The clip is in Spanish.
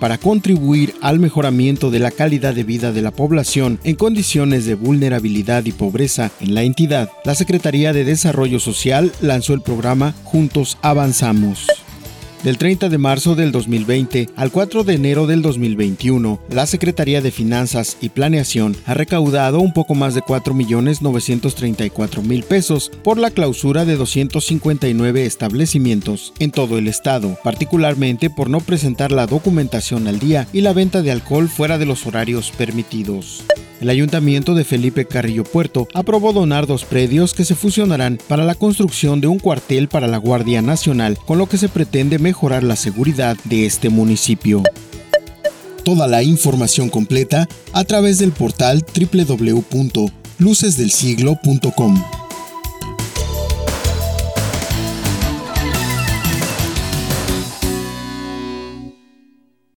para contribuir al mejoramiento de la calidad de vida de la población en condiciones de vulnerabilidad y pobreza en la entidad, la Secretaría de Desarrollo Social lanzó el programa Juntos Avanzamos. Del 30 de marzo del 2020 al 4 de enero del 2021, la Secretaría de Finanzas y Planeación ha recaudado un poco más de 4.934.000 pesos por la clausura de 259 establecimientos en todo el estado, particularmente por no presentar la documentación al día y la venta de alcohol fuera de los horarios permitidos. El ayuntamiento de Felipe Carrillo Puerto aprobó donar dos predios que se fusionarán para la construcción de un cuartel para la Guardia Nacional, con lo que se pretende mejorar la seguridad de este municipio. Toda la información completa a través del portal www.lucesdelsiglo.com.